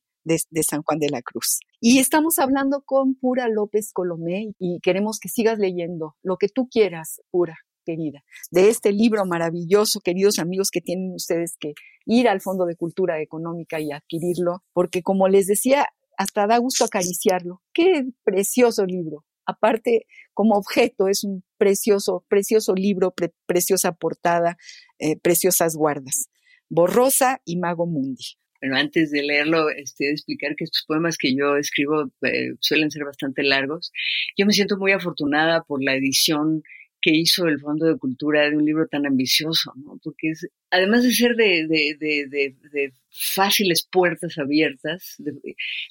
San Juan de la Cruz. Y estamos hablando con Pura López Colomé y queremos que sigas leyendo lo que tú quieras, Pura, querida, de este libro maravilloso, queridos amigos, que tienen ustedes que ir al Fondo de Cultura Económica y adquirirlo, porque como les decía, hasta da gusto acariciarlo. Qué precioso libro. Aparte, como objeto, es un precioso, precioso libro, preciosa portada, eh, preciosas guardas. Borrosa y Mago Mundi. Bueno, antes de leerlo, este, explicar que estos poemas que yo escribo eh, suelen ser bastante largos. Yo me siento muy afortunada por la edición que hizo el Fondo de Cultura de un libro tan ambicioso, ¿no? Porque es, además de ser de, de, de, de fáciles puertas abiertas de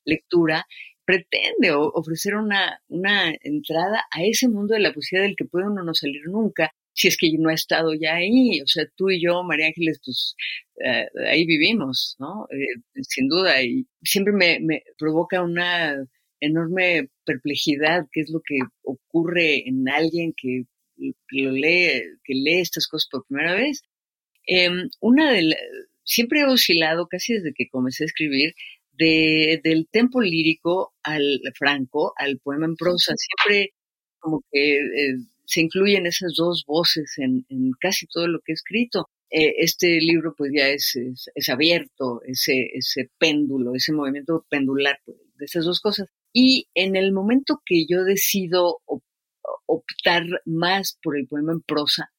lectura, pretende ofrecer una, una entrada a ese mundo de la poesía del que puede uno no salir nunca, si es que no ha estado ya ahí. O sea, tú y yo, María Ángeles, pues eh, ahí vivimos, ¿no? Eh, sin duda. Y siempre me, me provoca una enorme perplejidad, qué es lo que ocurre en alguien que lo lee, que lee estas cosas por primera vez. Em, una de siempre he oscilado casi desde que comencé a escribir de, del tempo lírico al franco, al poema en prosa. Siempre como que eh, se incluyen esas dos voces en, en, casi todo lo que he escrito. Eh, este libro pues ya es, es, abierto, ese, ese péndulo, ese movimiento pendular pues, de esas dos cosas. Y en el momento que yo decido optar más por el poema en prosa,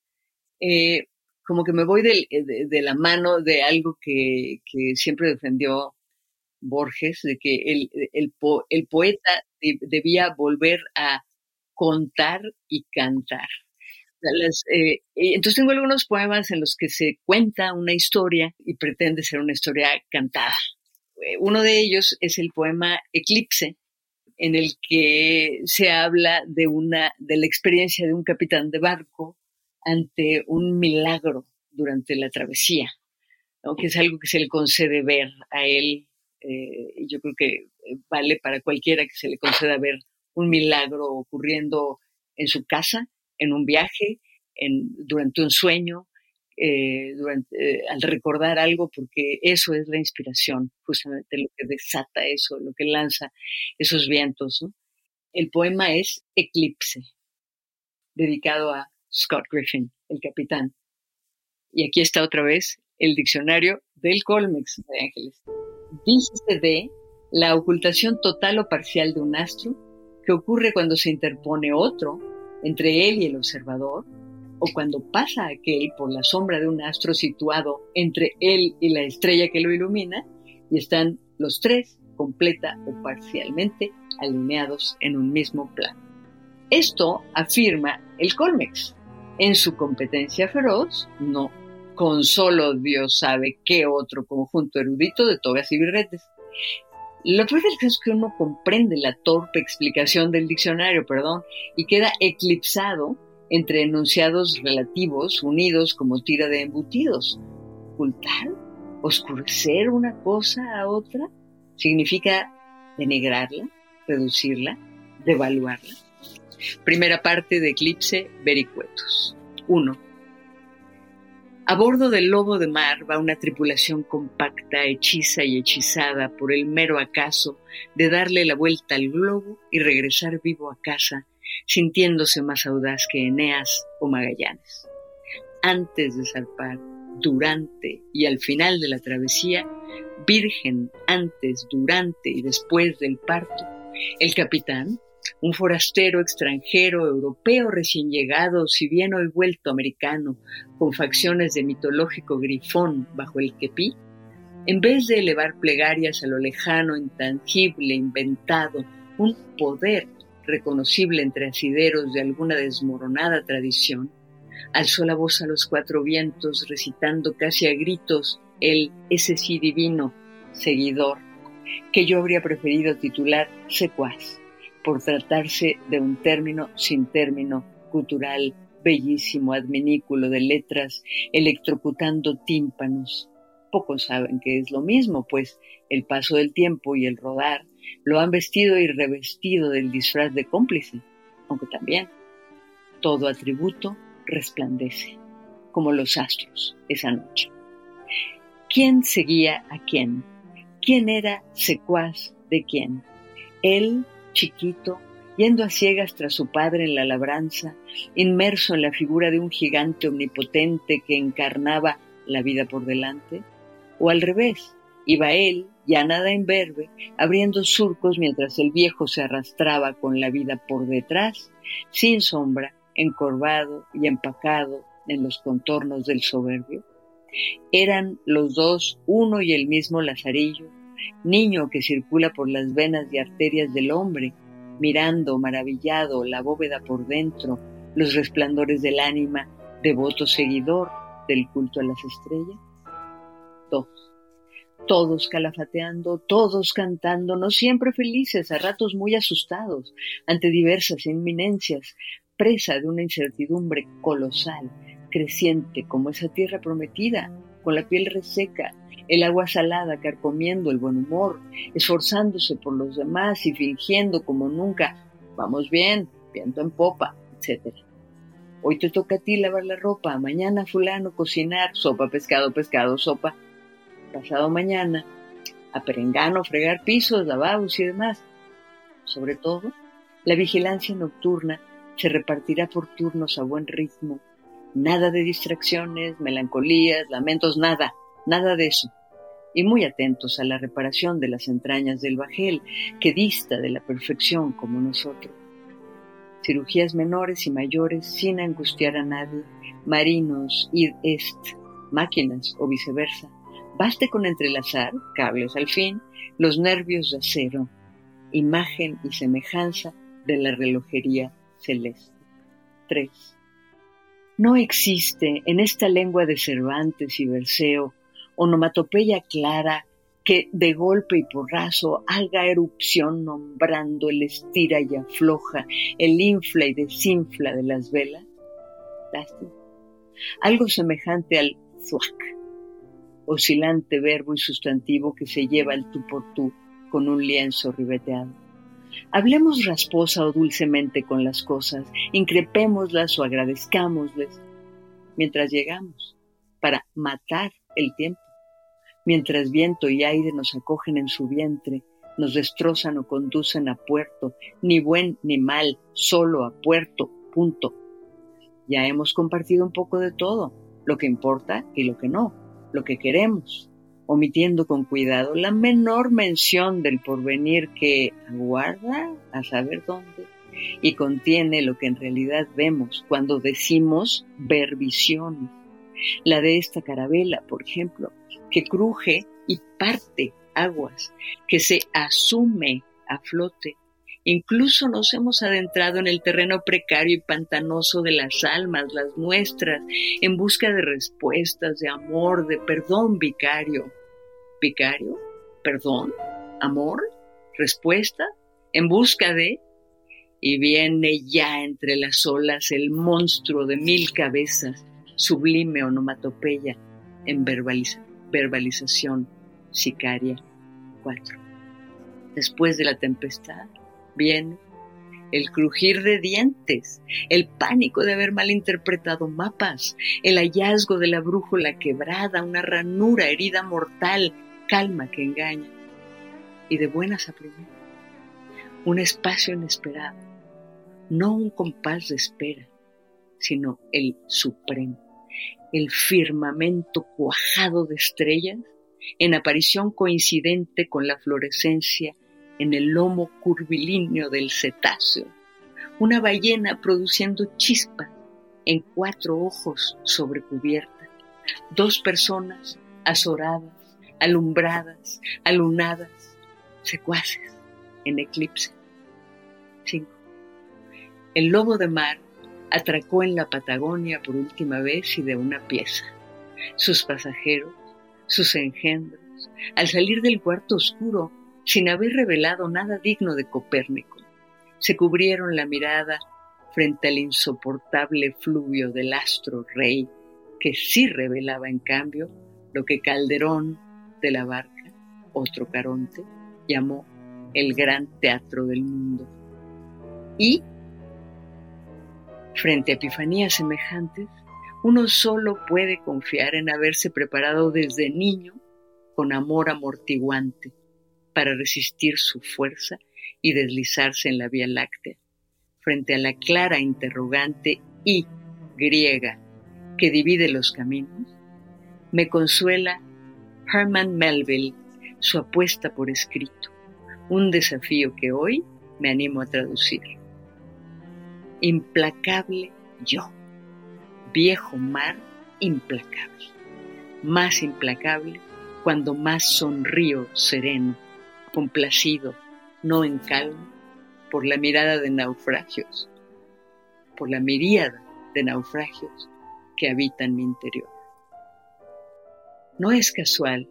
eh, como que me voy de, de, la mano de algo que, que, siempre defendió Borges, de que el, el, el poeta debía volver a contar y cantar. Eh, entonces tengo algunos poemas en los que se cuenta una historia y pretende ser una historia cantada. Eh, uno de ellos es el poema Eclipse, en el que se habla de una de la experiencia de un capitán de barco ante un milagro durante la travesía, que es algo que se le concede ver a él. Eh, yo creo que vale para cualquiera que se le conceda ver un milagro ocurriendo en su casa, en un viaje, en, durante un sueño, eh, durante, al recordar algo, porque eso es la inspiración, justamente lo que desata eso, lo que lanza esos vientos. El poema es Eclipse, dedicado a Scott Griffin, el capitán. Y aquí está otra vez el diccionario del Colmex de Ángeles. Dice de la ocultación total o parcial de un astro que ocurre cuando se interpone otro entre él y el observador, o cuando pasa aquel por la sombra de un astro situado entre él y la estrella que lo ilumina, y están los tres completa o parcialmente alineados en un mismo plano. Esto afirma el Colmex. En su competencia feroz, no, con solo Dios sabe qué otro conjunto erudito de togas y birretes. Lo peor es que uno comprende la torpe explicación del diccionario, perdón, y queda eclipsado entre enunciados relativos unidos como tira de embutidos. Ocultar, oscurecer una cosa a otra, significa denigrarla, reducirla, devaluarla. Primera parte de Eclipse Vericuetos. 1. A bordo del lobo de mar va una tripulación compacta, hechiza y hechizada por el mero acaso de darle la vuelta al globo y regresar vivo a casa, sintiéndose más audaz que Eneas o Magallanes. Antes de zarpar, durante y al final de la travesía, virgen antes, durante y después del parto, el capitán, un forastero extranjero, europeo recién llegado, si bien hoy vuelto americano, con facciones de mitológico grifón bajo el quepí, en vez de elevar plegarias a lo lejano, intangible, inventado, un poder reconocible entre asideros de alguna desmoronada tradición, alzó la voz a los cuatro vientos, recitando casi a gritos el ese sí divino, seguidor, que yo habría preferido titular secuaz por tratarse de un término sin término cultural, bellísimo adminículo de letras, electrocutando tímpanos. Pocos saben que es lo mismo, pues el paso del tiempo y el rodar lo han vestido y revestido del disfraz de cómplice, aunque también todo atributo resplandece, como los astros esa noche. ¿Quién seguía a quién? quién era secuaz de quién. Él, chiquito, yendo a ciegas tras su padre en la labranza, inmerso en la figura de un gigante omnipotente que encarnaba la vida por delante, o al revés, iba él, ya nada imberbe, abriendo surcos mientras el viejo se arrastraba con la vida por detrás, sin sombra, encorvado y empacado en los contornos del soberbio. Eran los dos uno y el mismo Lazarillo, niño que circula por las venas y arterias del hombre, mirando maravillado la bóveda por dentro, los resplandores del ánima, devoto seguidor del culto a las estrellas. Dos. Todos calafateando, todos cantando, no siempre felices, a ratos muy asustados ante diversas inminencias, presa de una incertidumbre colosal, creciente como esa tierra prometida, con la piel reseca, el agua salada carcomiendo el buen humor, esforzándose por los demás y fingiendo como nunca, vamos bien, viento en popa, etc. Hoy te toca a ti lavar la ropa, mañana fulano cocinar, sopa, pescado, pescado, sopa. Pasado mañana, a perengano, fregar pisos, lavabos y demás. Sobre todo, la vigilancia nocturna se repartirá por turnos a buen ritmo. Nada de distracciones, melancolías, lamentos, nada, nada de eso y muy atentos a la reparación de las entrañas del bajel, que dista de la perfección como nosotros. Cirugías menores y mayores sin angustiar a nadie, marinos, id est, máquinas o viceversa. Baste con entrelazar, cables al fin, los nervios de acero, imagen y semejanza de la relojería celeste. 3. No existe en esta lengua de Cervantes y Berceo onomatopeya clara que de golpe y porrazo haga erupción nombrando el estira y afloja, el infla y desinfla de las velas? Lástima. Algo semejante al zuac, oscilante verbo y sustantivo que se lleva el tú por tú con un lienzo ribeteado. Hablemos rasposa o dulcemente con las cosas, increpémoslas o agradezcámosles mientras llegamos para matar el tiempo mientras viento y aire nos acogen en su vientre, nos destrozan o conducen a puerto, ni buen ni mal, solo a puerto, punto. Ya hemos compartido un poco de todo, lo que importa y lo que no, lo que queremos, omitiendo con cuidado la menor mención del porvenir que aguarda a saber dónde y contiene lo que en realidad vemos cuando decimos ver visión. La de esta carabela, por ejemplo, que cruje y parte aguas, que se asume a flote. Incluso nos hemos adentrado en el terreno precario y pantanoso de las almas, las nuestras, en busca de respuestas, de amor, de perdón vicario. ¿Vicario? ¿Perdón? ¿Amor? ¿Respuesta? ¿En busca de? Y viene ya entre las olas el monstruo de mil cabezas, sublime onomatopeya en verbalización verbalización sicaria 4. Después de la tempestad el crujir de dientes, el pánico de haber malinterpretado mapas, el hallazgo de la brújula quebrada, una ranura, herida mortal, calma que engaña, y de buenas a primeras, un espacio inesperado, no un compás de espera, sino el supremo el firmamento cuajado de estrellas en aparición coincidente con la fluorescencia en el lomo curvilíneo del cetáceo, una ballena produciendo chispas en cuatro ojos sobre cubierta, dos personas azoradas, alumbradas, alunadas, secuaces en eclipse. 5. El lobo de mar atracó en la Patagonia por última vez y de una pieza. Sus pasajeros, sus engendros, al salir del cuarto oscuro, sin haber revelado nada digno de Copérnico, se cubrieron la mirada frente al insoportable fluvio del astro rey, que sí revelaba en cambio lo que Calderón de la Barca, otro Caronte, llamó el gran teatro del mundo. Y Frente a epifanías semejantes, uno solo puede confiar en haberse preparado desde niño con amor amortiguante para resistir su fuerza y deslizarse en la Vía Láctea, frente a la clara interrogante y griega que divide los caminos, me consuela Herman Melville su apuesta por escrito, un desafío que hoy me animo a traducir. Implacable yo, viejo mar implacable, más implacable cuando más sonrío sereno, complacido, no en calma, por la mirada de naufragios, por la miríada de naufragios que habitan mi interior. No es casual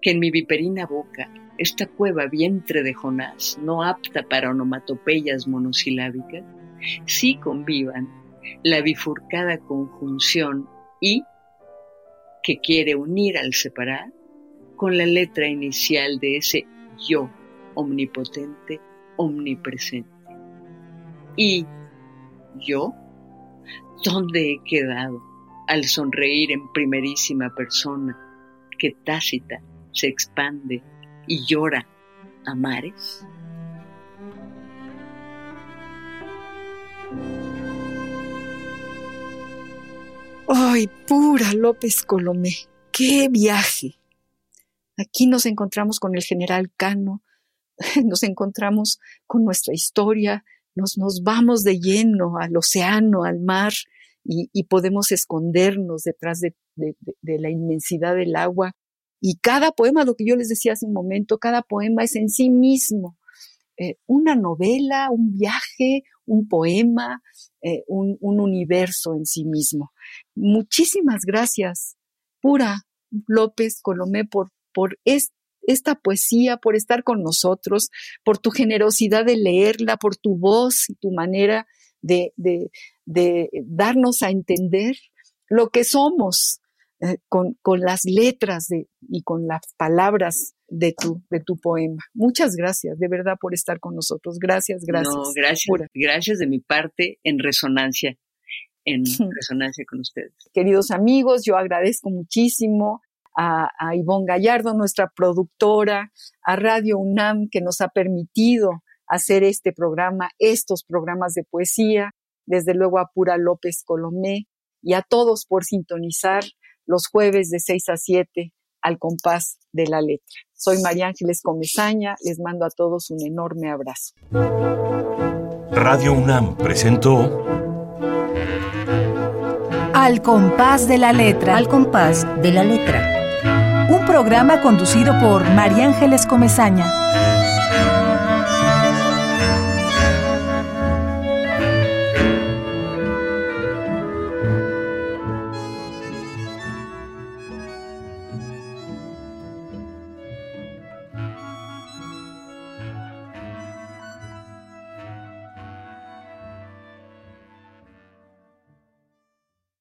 que en mi viperina boca, esta cueva vientre de Jonás, no apta para onomatopeyas monosilábicas, sí convivan la bifurcada conjunción y que quiere unir al separar con la letra inicial de ese yo omnipotente, omnipresente. Y yo, ¿dónde he quedado al sonreír en primerísima persona que tácita se expande y llora a mares? ¡Ay, pura López Colomé! ¡Qué viaje! Aquí nos encontramos con el general Cano, nos encontramos con nuestra historia, nos, vamos de lleno al océano, al mar, y, podemos escondernos detrás de, la inmensidad del agua. Y cada poema, lo que yo les decía hace un momento, cada poema es en sí mismo eh, una novela, un viaje, un poema, eh, un, universo en sí mismo. Muchísimas gracias, Pura López Colomé, por, por esta poesía, por estar con nosotros, por tu generosidad de leerla, por tu voz y tu manera de, darnos a entender lo que somos eh, con, las letras y con las palabras de tu, de tu poema. Muchas gracias, de verdad, por estar con nosotros. Gracias, gracias. No, gracias. Gracias de mi parte en resonancia, en resonancia con ustedes. Queridos amigos, yo agradezco muchísimo a, a Ivonne Gallardo, nuestra productora, a Radio UNAM, que nos ha permitido hacer este programa, estos programas de poesía, desde luego a Pura López Colomé y a todos por sintonizar los jueves de 6 a 7 al compás de la letra. Soy María Ángeles Comezaña, les mando a todos un enorme abrazo. Radio UNAM presentó Al compás de la letra. Al compás de la letra. Programa conducido por María Ángeles Comezaña.